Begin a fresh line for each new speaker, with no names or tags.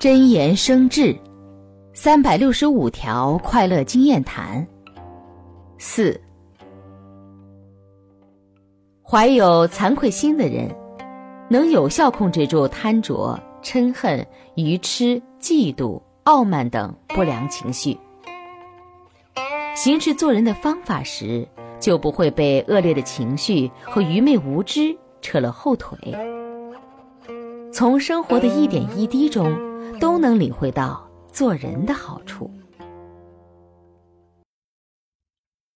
真言生智，三百六十五条快乐经验谈。四，怀有惭愧心的人，能有效控制住贪着、嗔恨、愚痴、嫉妒、傲慢等不良情绪，行事做人的方法时，就不会被恶劣的情绪和愚昧无知扯了后腿。从生活的一点一滴中。都能领会到做人的好处。